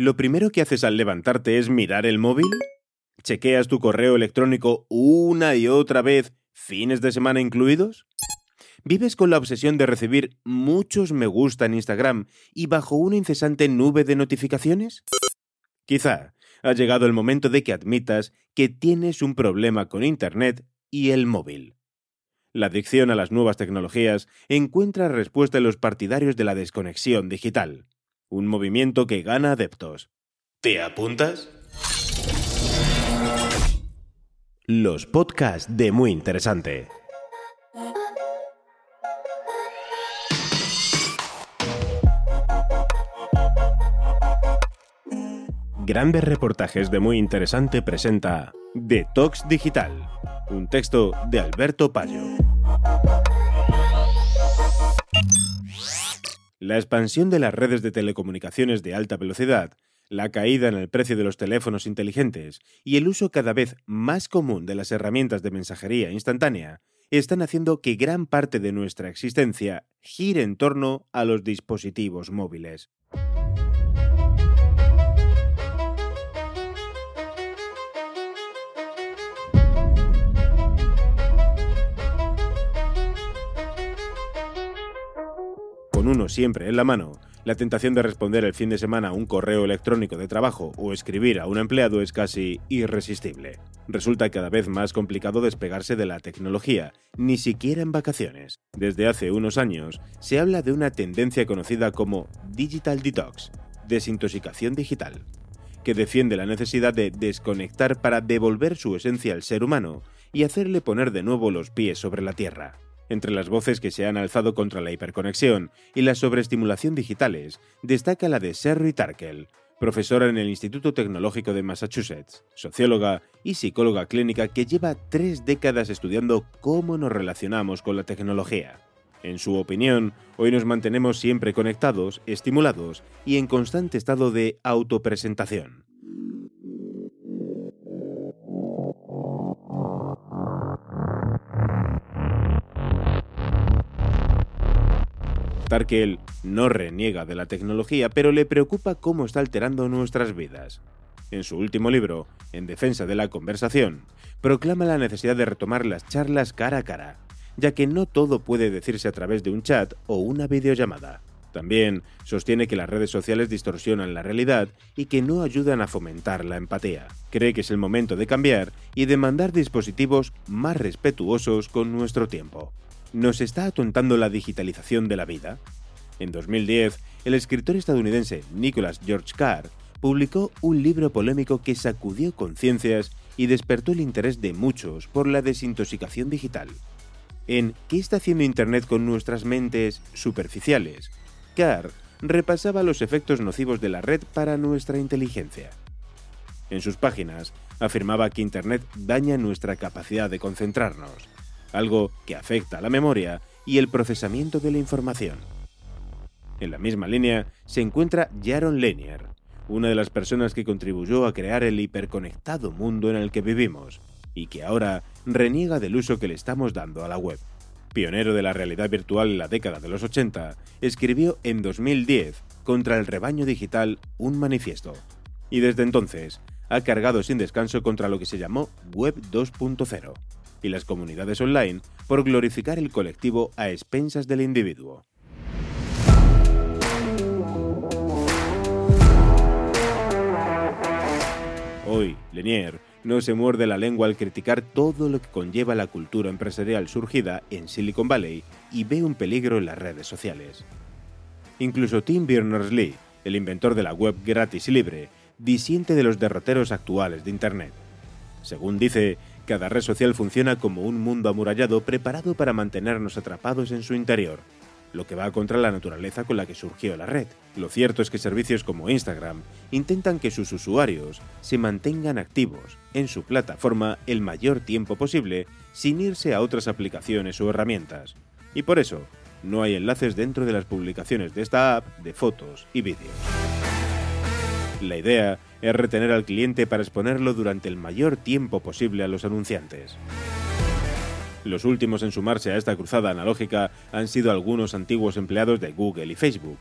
¿Lo primero que haces al levantarte es mirar el móvil? ¿Chequeas tu correo electrónico una y otra vez, fines de semana incluidos? ¿Vives con la obsesión de recibir muchos me gusta en Instagram y bajo una incesante nube de notificaciones? Quizá ha llegado el momento de que admitas que tienes un problema con Internet y el móvil. La adicción a las nuevas tecnologías encuentra respuesta en los partidarios de la desconexión digital, un movimiento que gana adeptos. ¿Te apuntas? Los podcasts de Muy Interesante. Grandes reportajes de Muy Interesante presenta Detox Digital, un texto de Alberto Payo. La expansión de las redes de telecomunicaciones de alta velocidad, la caída en el precio de los teléfonos inteligentes y el uso cada vez más común de las herramientas de mensajería instantánea están haciendo que gran parte de nuestra existencia gire en torno a los dispositivos móviles. Uno siempre en la mano, la tentación de responder el fin de semana a un correo electrónico de trabajo o escribir a un empleado es casi irresistible. Resulta cada vez más complicado despegarse de la tecnología, ni siquiera en vacaciones. Desde hace unos años se habla de una tendencia conocida como Digital Detox, desintoxicación digital, que defiende la necesidad de desconectar para devolver su esencia al ser humano y hacerle poner de nuevo los pies sobre la tierra. Entre las voces que se han alzado contra la hiperconexión y la sobreestimulación digitales, destaca la de Sherry Tarkel, profesora en el Instituto Tecnológico de Massachusetts, socióloga y psicóloga clínica que lleva tres décadas estudiando cómo nos relacionamos con la tecnología. En su opinión, hoy nos mantenemos siempre conectados, estimulados y en constante estado de autopresentación. Tarkel no reniega de la tecnología, pero le preocupa cómo está alterando nuestras vidas. En su último libro, En defensa de la conversación, proclama la necesidad de retomar las charlas cara a cara, ya que no todo puede decirse a través de un chat o una videollamada. También sostiene que las redes sociales distorsionan la realidad y que no ayudan a fomentar la empatía. Cree que es el momento de cambiar y demandar dispositivos más respetuosos con nuestro tiempo. ¿Nos está atontando la digitalización de la vida? En 2010, el escritor estadounidense Nicholas George Carr publicó un libro polémico que sacudió conciencias y despertó el interés de muchos por la desintoxicación digital. En ¿Qué está haciendo Internet con nuestras mentes superficiales? Carr repasaba los efectos nocivos de la red para nuestra inteligencia. En sus páginas afirmaba que Internet daña nuestra capacidad de concentrarnos, algo que afecta a la memoria y el procesamiento de la información. En la misma línea se encuentra Jaron Lanier, una de las personas que contribuyó a crear el hiperconectado mundo en el que vivimos y que ahora reniega del uso que le estamos dando a la web. Pionero de la realidad virtual en la década de los 80, escribió en 2010 contra el rebaño digital un manifiesto. Y desde entonces ha cargado sin descanso contra lo que se llamó Web 2.0 y las comunidades online por glorificar el colectivo a expensas del individuo. Hoy, Lenier no se muerde la lengua al criticar todo lo que conlleva la cultura empresarial surgida en Silicon Valley y ve un peligro en las redes sociales. Incluso Tim Berners-Lee, el inventor de la web gratis y libre, disiente de los derroteros actuales de Internet. Según dice, cada red social funciona como un mundo amurallado preparado para mantenernos atrapados en su interior. lo que va contra la naturaleza con la que surgió la red. Lo cierto es que servicios como Instagram intentan que sus usuarios se mantengan activos en su plataforma el mayor tiempo posible sin irse a otras aplicaciones o herramientas. Y por eso, no hay enlaces dentro de las publicaciones de esta app de fotos y vídeos. La idea es retener al cliente para exponerlo durante el mayor tiempo posible a los anunciantes. Los últimos en sumarse a esta cruzada analógica han sido algunos antiguos empleados de Google y Facebook,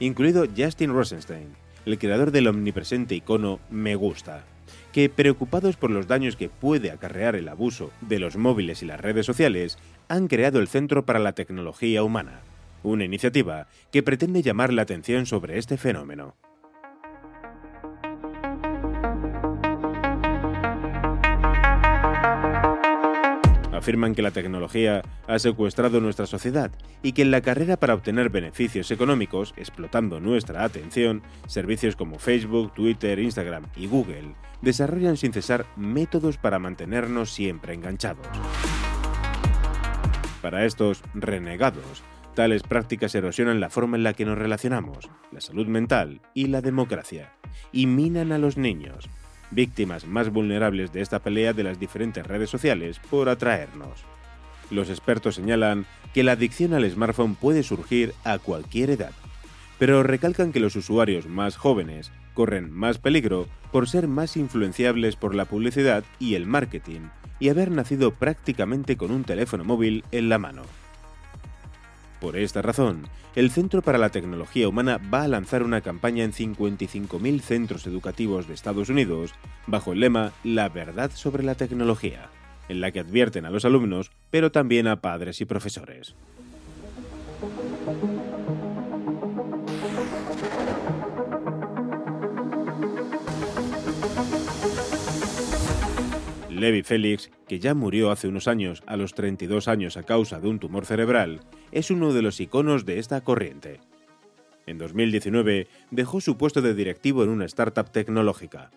incluido Justin Rosenstein, el creador del omnipresente icono Me gusta, que, preocupados por los daños que puede acarrear el abuso de los móviles y las redes sociales, han creado el Centro para la Tecnología Humana, una iniciativa que pretende llamar la atención sobre este fenómeno. Afirman que la tecnología ha secuestrado nuestra sociedad y que en la carrera para obtener beneficios económicos, explotando nuestra atención, servicios como Facebook, Twitter, Instagram y Google desarrollan sin cesar métodos para mantenernos siempre enganchados. Para estos renegados, tales prácticas erosionan la forma en la que nos relacionamos, la salud mental y la democracia, y minan a los niños, víctimas más vulnerables de esta pelea de las diferentes redes sociales por atraernos. Los expertos señalan que la adicción al smartphone puede surgir a cualquier edad, pero recalcan que los usuarios más jóvenes corren más peligro por ser más influenciables por la publicidad y el marketing y haber nacido prácticamente con un teléfono móvil en la mano. Por esta razón, el Centro para la Tecnología Humana va a lanzar una campaña en 55.000 centros educativos de Estados Unidos bajo el lema La verdad sobre la tecnología, en la que advierten a los alumnos, pero también a padres y profesores. Levi Félix, que ya murió hace unos años a los 32 años a causa de un tumor cerebral, es uno de los iconos de esta corriente. En 2019 dejó su puesto de directivo en una startup tecnológica.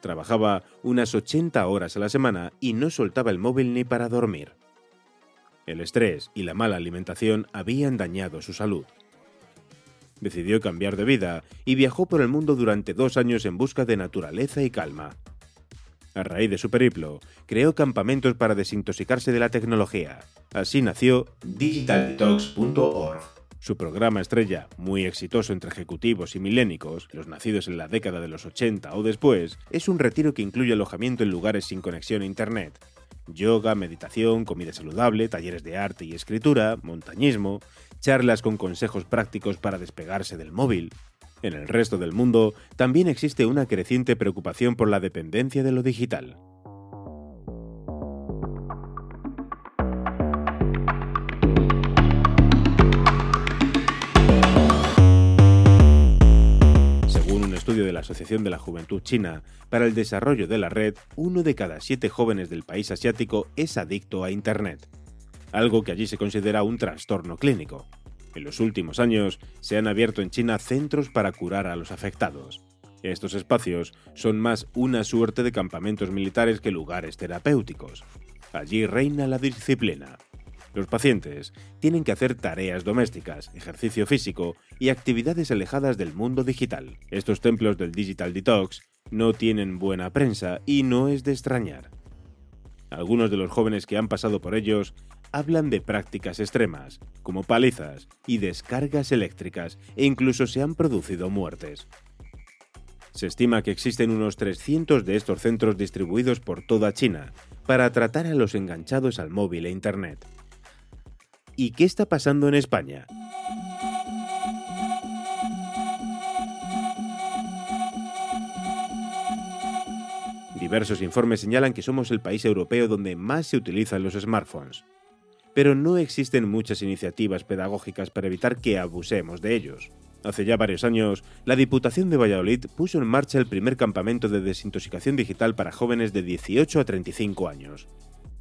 Trabajaba unas 80 horas a la semana y no soltaba el móvil ni para dormir. El estrés y la mala alimentación habían dañado su salud. Decidió cambiar de vida y viajó por el mundo durante dos años en busca de naturaleza y calma. A raíz de su periplo, creó campamentos para desintoxicarse de la tecnología. Así nació digitaldetox.org. Su programa estrella, muy exitoso entre ejecutivos y milénicos, los nacidos en la década de los 80 o después, es un retiro que incluye alojamiento en lugares sin conexión a Internet. Yoga, meditación, comida saludable, talleres de arte y escritura, montañismo, charlas con consejos prácticos para despegarse del móvil, en el resto del mundo también existe una creciente preocupación por la dependencia de lo digital. Según un estudio de la Asociación de la Juventud China para el Desarrollo de la Red, uno de cada siete jóvenes del país asiático es adicto a Internet, algo que allí se considera un trastorno clínico. En los últimos años se han abierto en China centros para curar a los afectados. Estos espacios son más una suerte de campamentos militares que lugares terapéuticos. Allí reina la disciplina. Los pacientes tienen que hacer tareas domésticas, ejercicio físico y actividades alejadas del mundo digital. Estos templos del Digital Detox no tienen buena prensa y no es de extrañar. Algunos de los jóvenes que han pasado por ellos hablan de prácticas extremas, como palizas y descargas eléctricas, e incluso se han producido muertes. Se estima que existen unos 300 de estos centros distribuidos por toda China para tratar a los enganchados al móvil e Internet. ¿Y qué está pasando en España? Diversos informes señalan que somos el país europeo donde más se utilizan los smartphones pero no existen muchas iniciativas pedagógicas para evitar que abusemos de ellos. Hace ya varios años, la Diputación de Valladolid puso en marcha el primer campamento de desintoxicación digital para jóvenes de 18 a 35 años.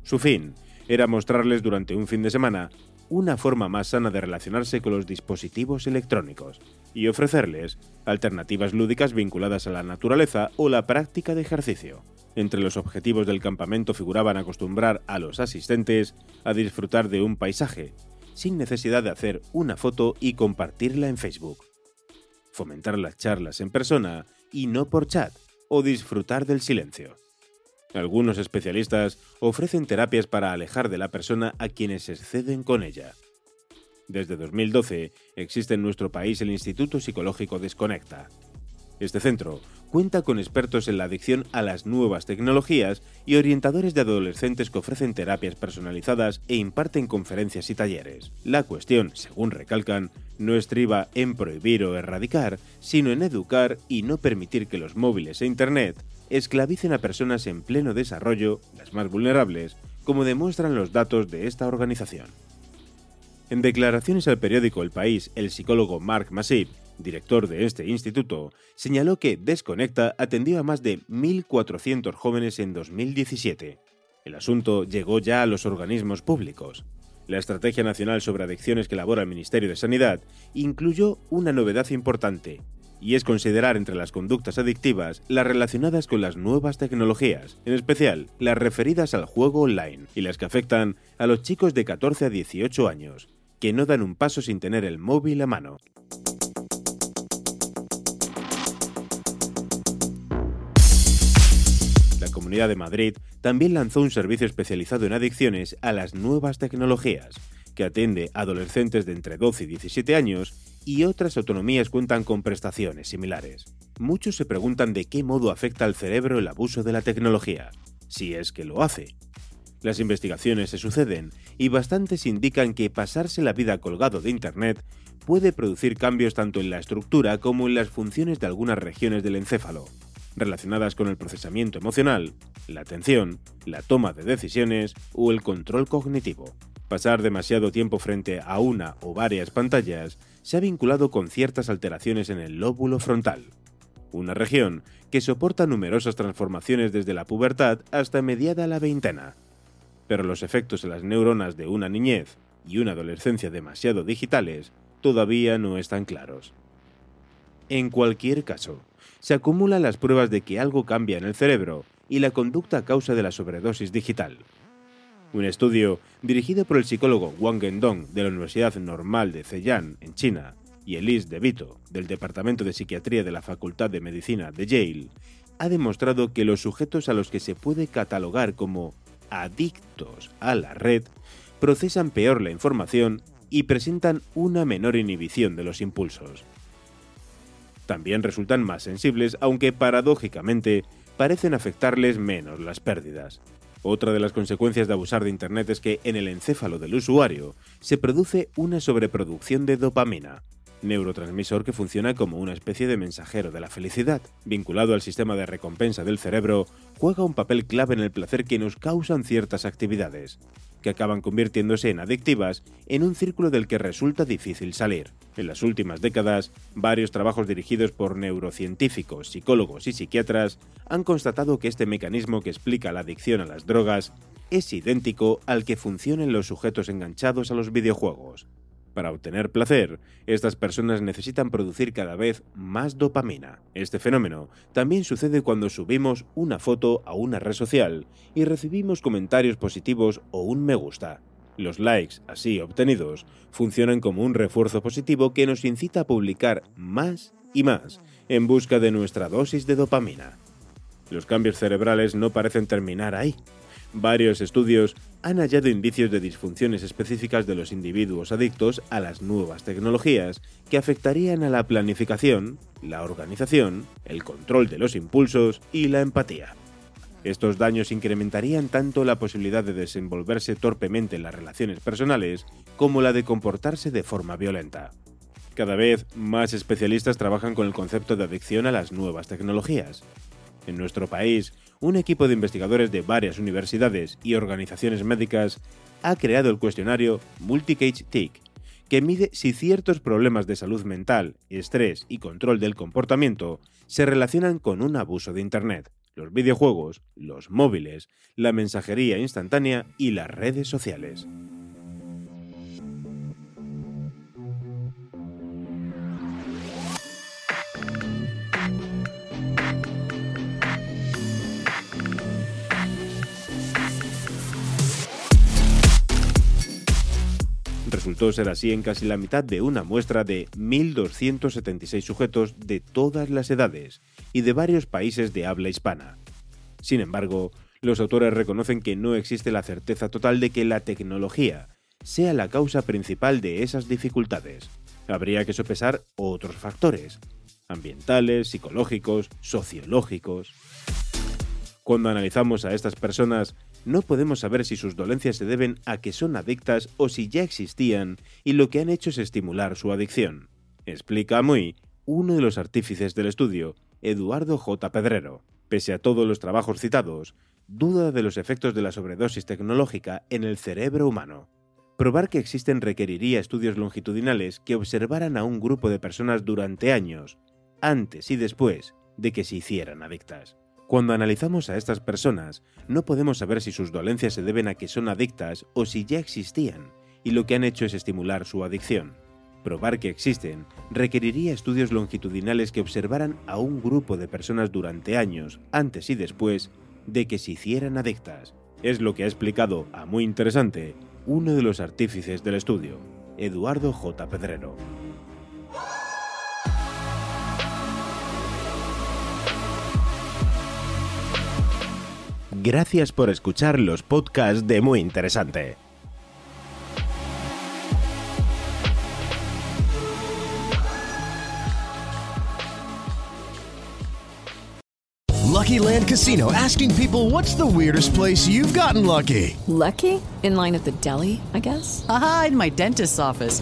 Su fin era mostrarles durante un fin de semana una forma más sana de relacionarse con los dispositivos electrónicos y ofrecerles alternativas lúdicas vinculadas a la naturaleza o la práctica de ejercicio. Entre los objetivos del campamento figuraban acostumbrar a los asistentes a disfrutar de un paisaje sin necesidad de hacer una foto y compartirla en Facebook. Fomentar las charlas en persona y no por chat, o disfrutar del silencio. Algunos especialistas ofrecen terapias para alejar de la persona a quienes exceden con ella. Desde 2012 existe en nuestro país el Instituto Psicológico Desconecta. Este centro cuenta con expertos en la adicción a las nuevas tecnologías y orientadores de adolescentes que ofrecen terapias personalizadas e imparten conferencias y talleres. La cuestión, según recalcan, no estriba en prohibir o erradicar, sino en educar y no permitir que los móviles e Internet esclavicen a personas en pleno desarrollo, las más vulnerables, como demuestran los datos de esta organización. En declaraciones al periódico El País, el psicólogo Mark Masip, director de este instituto, señaló que Desconecta atendió a más de 1.400 jóvenes en 2017. El asunto llegó ya a los organismos públicos. La Estrategia Nacional sobre Adicciones que elabora el Ministerio de Sanidad incluyó una novedad importante, y es considerar entre las conductas adictivas las relacionadas con las nuevas tecnologías, en especial las referidas al juego online y las que afectan a los chicos de 14 a 18 años, que no dan un paso sin tener el móvil a mano. Comunidad de Madrid también lanzó un servicio especializado en adicciones a las nuevas tecnologías, que atiende a adolescentes de entre 12 y 17 años y otras autonomías cuentan con prestaciones similares. Muchos se preguntan de qué modo afecta al cerebro el abuso de la tecnología, si es que lo hace. Las investigaciones se suceden y bastantes indican que pasarse la vida colgado de Internet puede producir cambios tanto en la estructura como en las funciones de algunas regiones del encéfalo, relacionadas con el procesamiento emocional, la atención, la toma de decisiones o el control cognitivo. Pasar demasiado tiempo frente a una o varias pantallas se ha vinculado con ciertas alteraciones en el lóbulo frontal, una región que soporta numerosas transformaciones desde la pubertad hasta mediada la veintena. Pero los efectos en las neuronas de una niñez y una adolescencia demasiado digitales todavía no están claros. En cualquier caso, se acumulan las pruebas de que algo cambia en el cerebro y la conducta a causa de la sobredosis digital. Un estudio dirigido por el psicólogo Wang Gendong de la Universidad Normal de Zhejiang, en China, y Elise De Vito, del Departamento de Psiquiatría de la Facultad de Medicina de Yale, ha demostrado que los sujetos a los que se puede catalogar como adictos a la red procesan peor la información y presentan una menor inhibición de los impulsos. También resultan más sensibles, aunque paradójicamente parecen afectarles menos las pérdidas. Otra de las consecuencias de abusar de Internet es que en el encéfalo del usuario se produce una sobreproducción de dopamina, neurotransmisor que funciona como una especie de mensajero de la felicidad. Vinculado al sistema de recompensa del cerebro, juega un papel clave en el placer que nos causan ciertas actividades, que acaban convirtiéndose en adictivas en un círculo del que resulta difícil salir. En las últimas décadas, varios trabajos dirigidos por neurocientíficos, psicólogos y psiquiatras han constatado que este mecanismo que explica la adicción a las drogas es idéntico al que funciona en los sujetos enganchados a los videojuegos. Para obtener placer, estas personas necesitan producir cada vez más dopamina. Este fenómeno también sucede cuando subimos una foto a una red social y recibimos comentarios positivos o un me gusta. Los likes así obtenidos funcionan como un refuerzo positivo que nos incita a publicar más y más en busca de nuestra dosis de dopamina. Los cambios cerebrales no parecen terminar ahí. Varios estudios han hallado indicios de disfunciones específicas de los individuos adictos a las nuevas tecnologías que afectarían a la planificación, la organización, el control de los impulsos y la empatía. Estos daños incrementarían tanto la posibilidad de desenvolverse torpemente en las relaciones personales como la de comportarse de forma violenta. Cada vez más especialistas trabajan con el concepto de adicción a las nuevas tecnologías. En nuestro país, un equipo de investigadores de varias universidades y organizaciones médicas ha creado el cuestionario Multicage TIC, que mide si ciertos problemas de salud mental, estrés y control del comportamiento se relacionan con un abuso de Internet, los videojuegos, los móviles, la mensajería instantánea y las redes sociales. Resultó ser así en casi la mitad de una muestra de 1.276 sujetos de todas las edades y de varios países de habla hispana. Sin embargo, los autores reconocen que no existe la certeza total de que la tecnología sea la causa principal de esas dificultades. Habría que sopesar otros factores, ambientales, psicológicos, sociológicos. Cuando analizamos a estas personas, no podemos saber si sus dolencias se deben a que son adictas o si ya existían y lo que han hecho es estimular su adicción. Explica muy uno de los artífices del estudio, Eduardo J. Pedrero. Pese a todos los trabajos citados, duda de los efectos de la sobredosis tecnológica en el cerebro humano. Probar que existen requeriría estudios longitudinales que observaran a un grupo de personas durante años, antes y después de que se hicieran adictas. Cuando analizamos a estas personas, no podemos saber si sus dolencias se deben a que son adictas o si ya existían, y lo que han hecho es estimular su adicción. Probar que existen requeriría estudios longitudinales que observaran a un grupo de personas durante años, antes y después, de que se hicieran adictas. Es lo que ha explicado, a muy interesante, uno de los artífices del estudio, Eduardo J. Pedrero. Gracias por escuchar los podcasts de Muy Interesante. Lucky Land Casino asking people what's the weirdest place you've gotten lucky? Lucky? In line at the deli, I guess? Aha, in my dentist's office.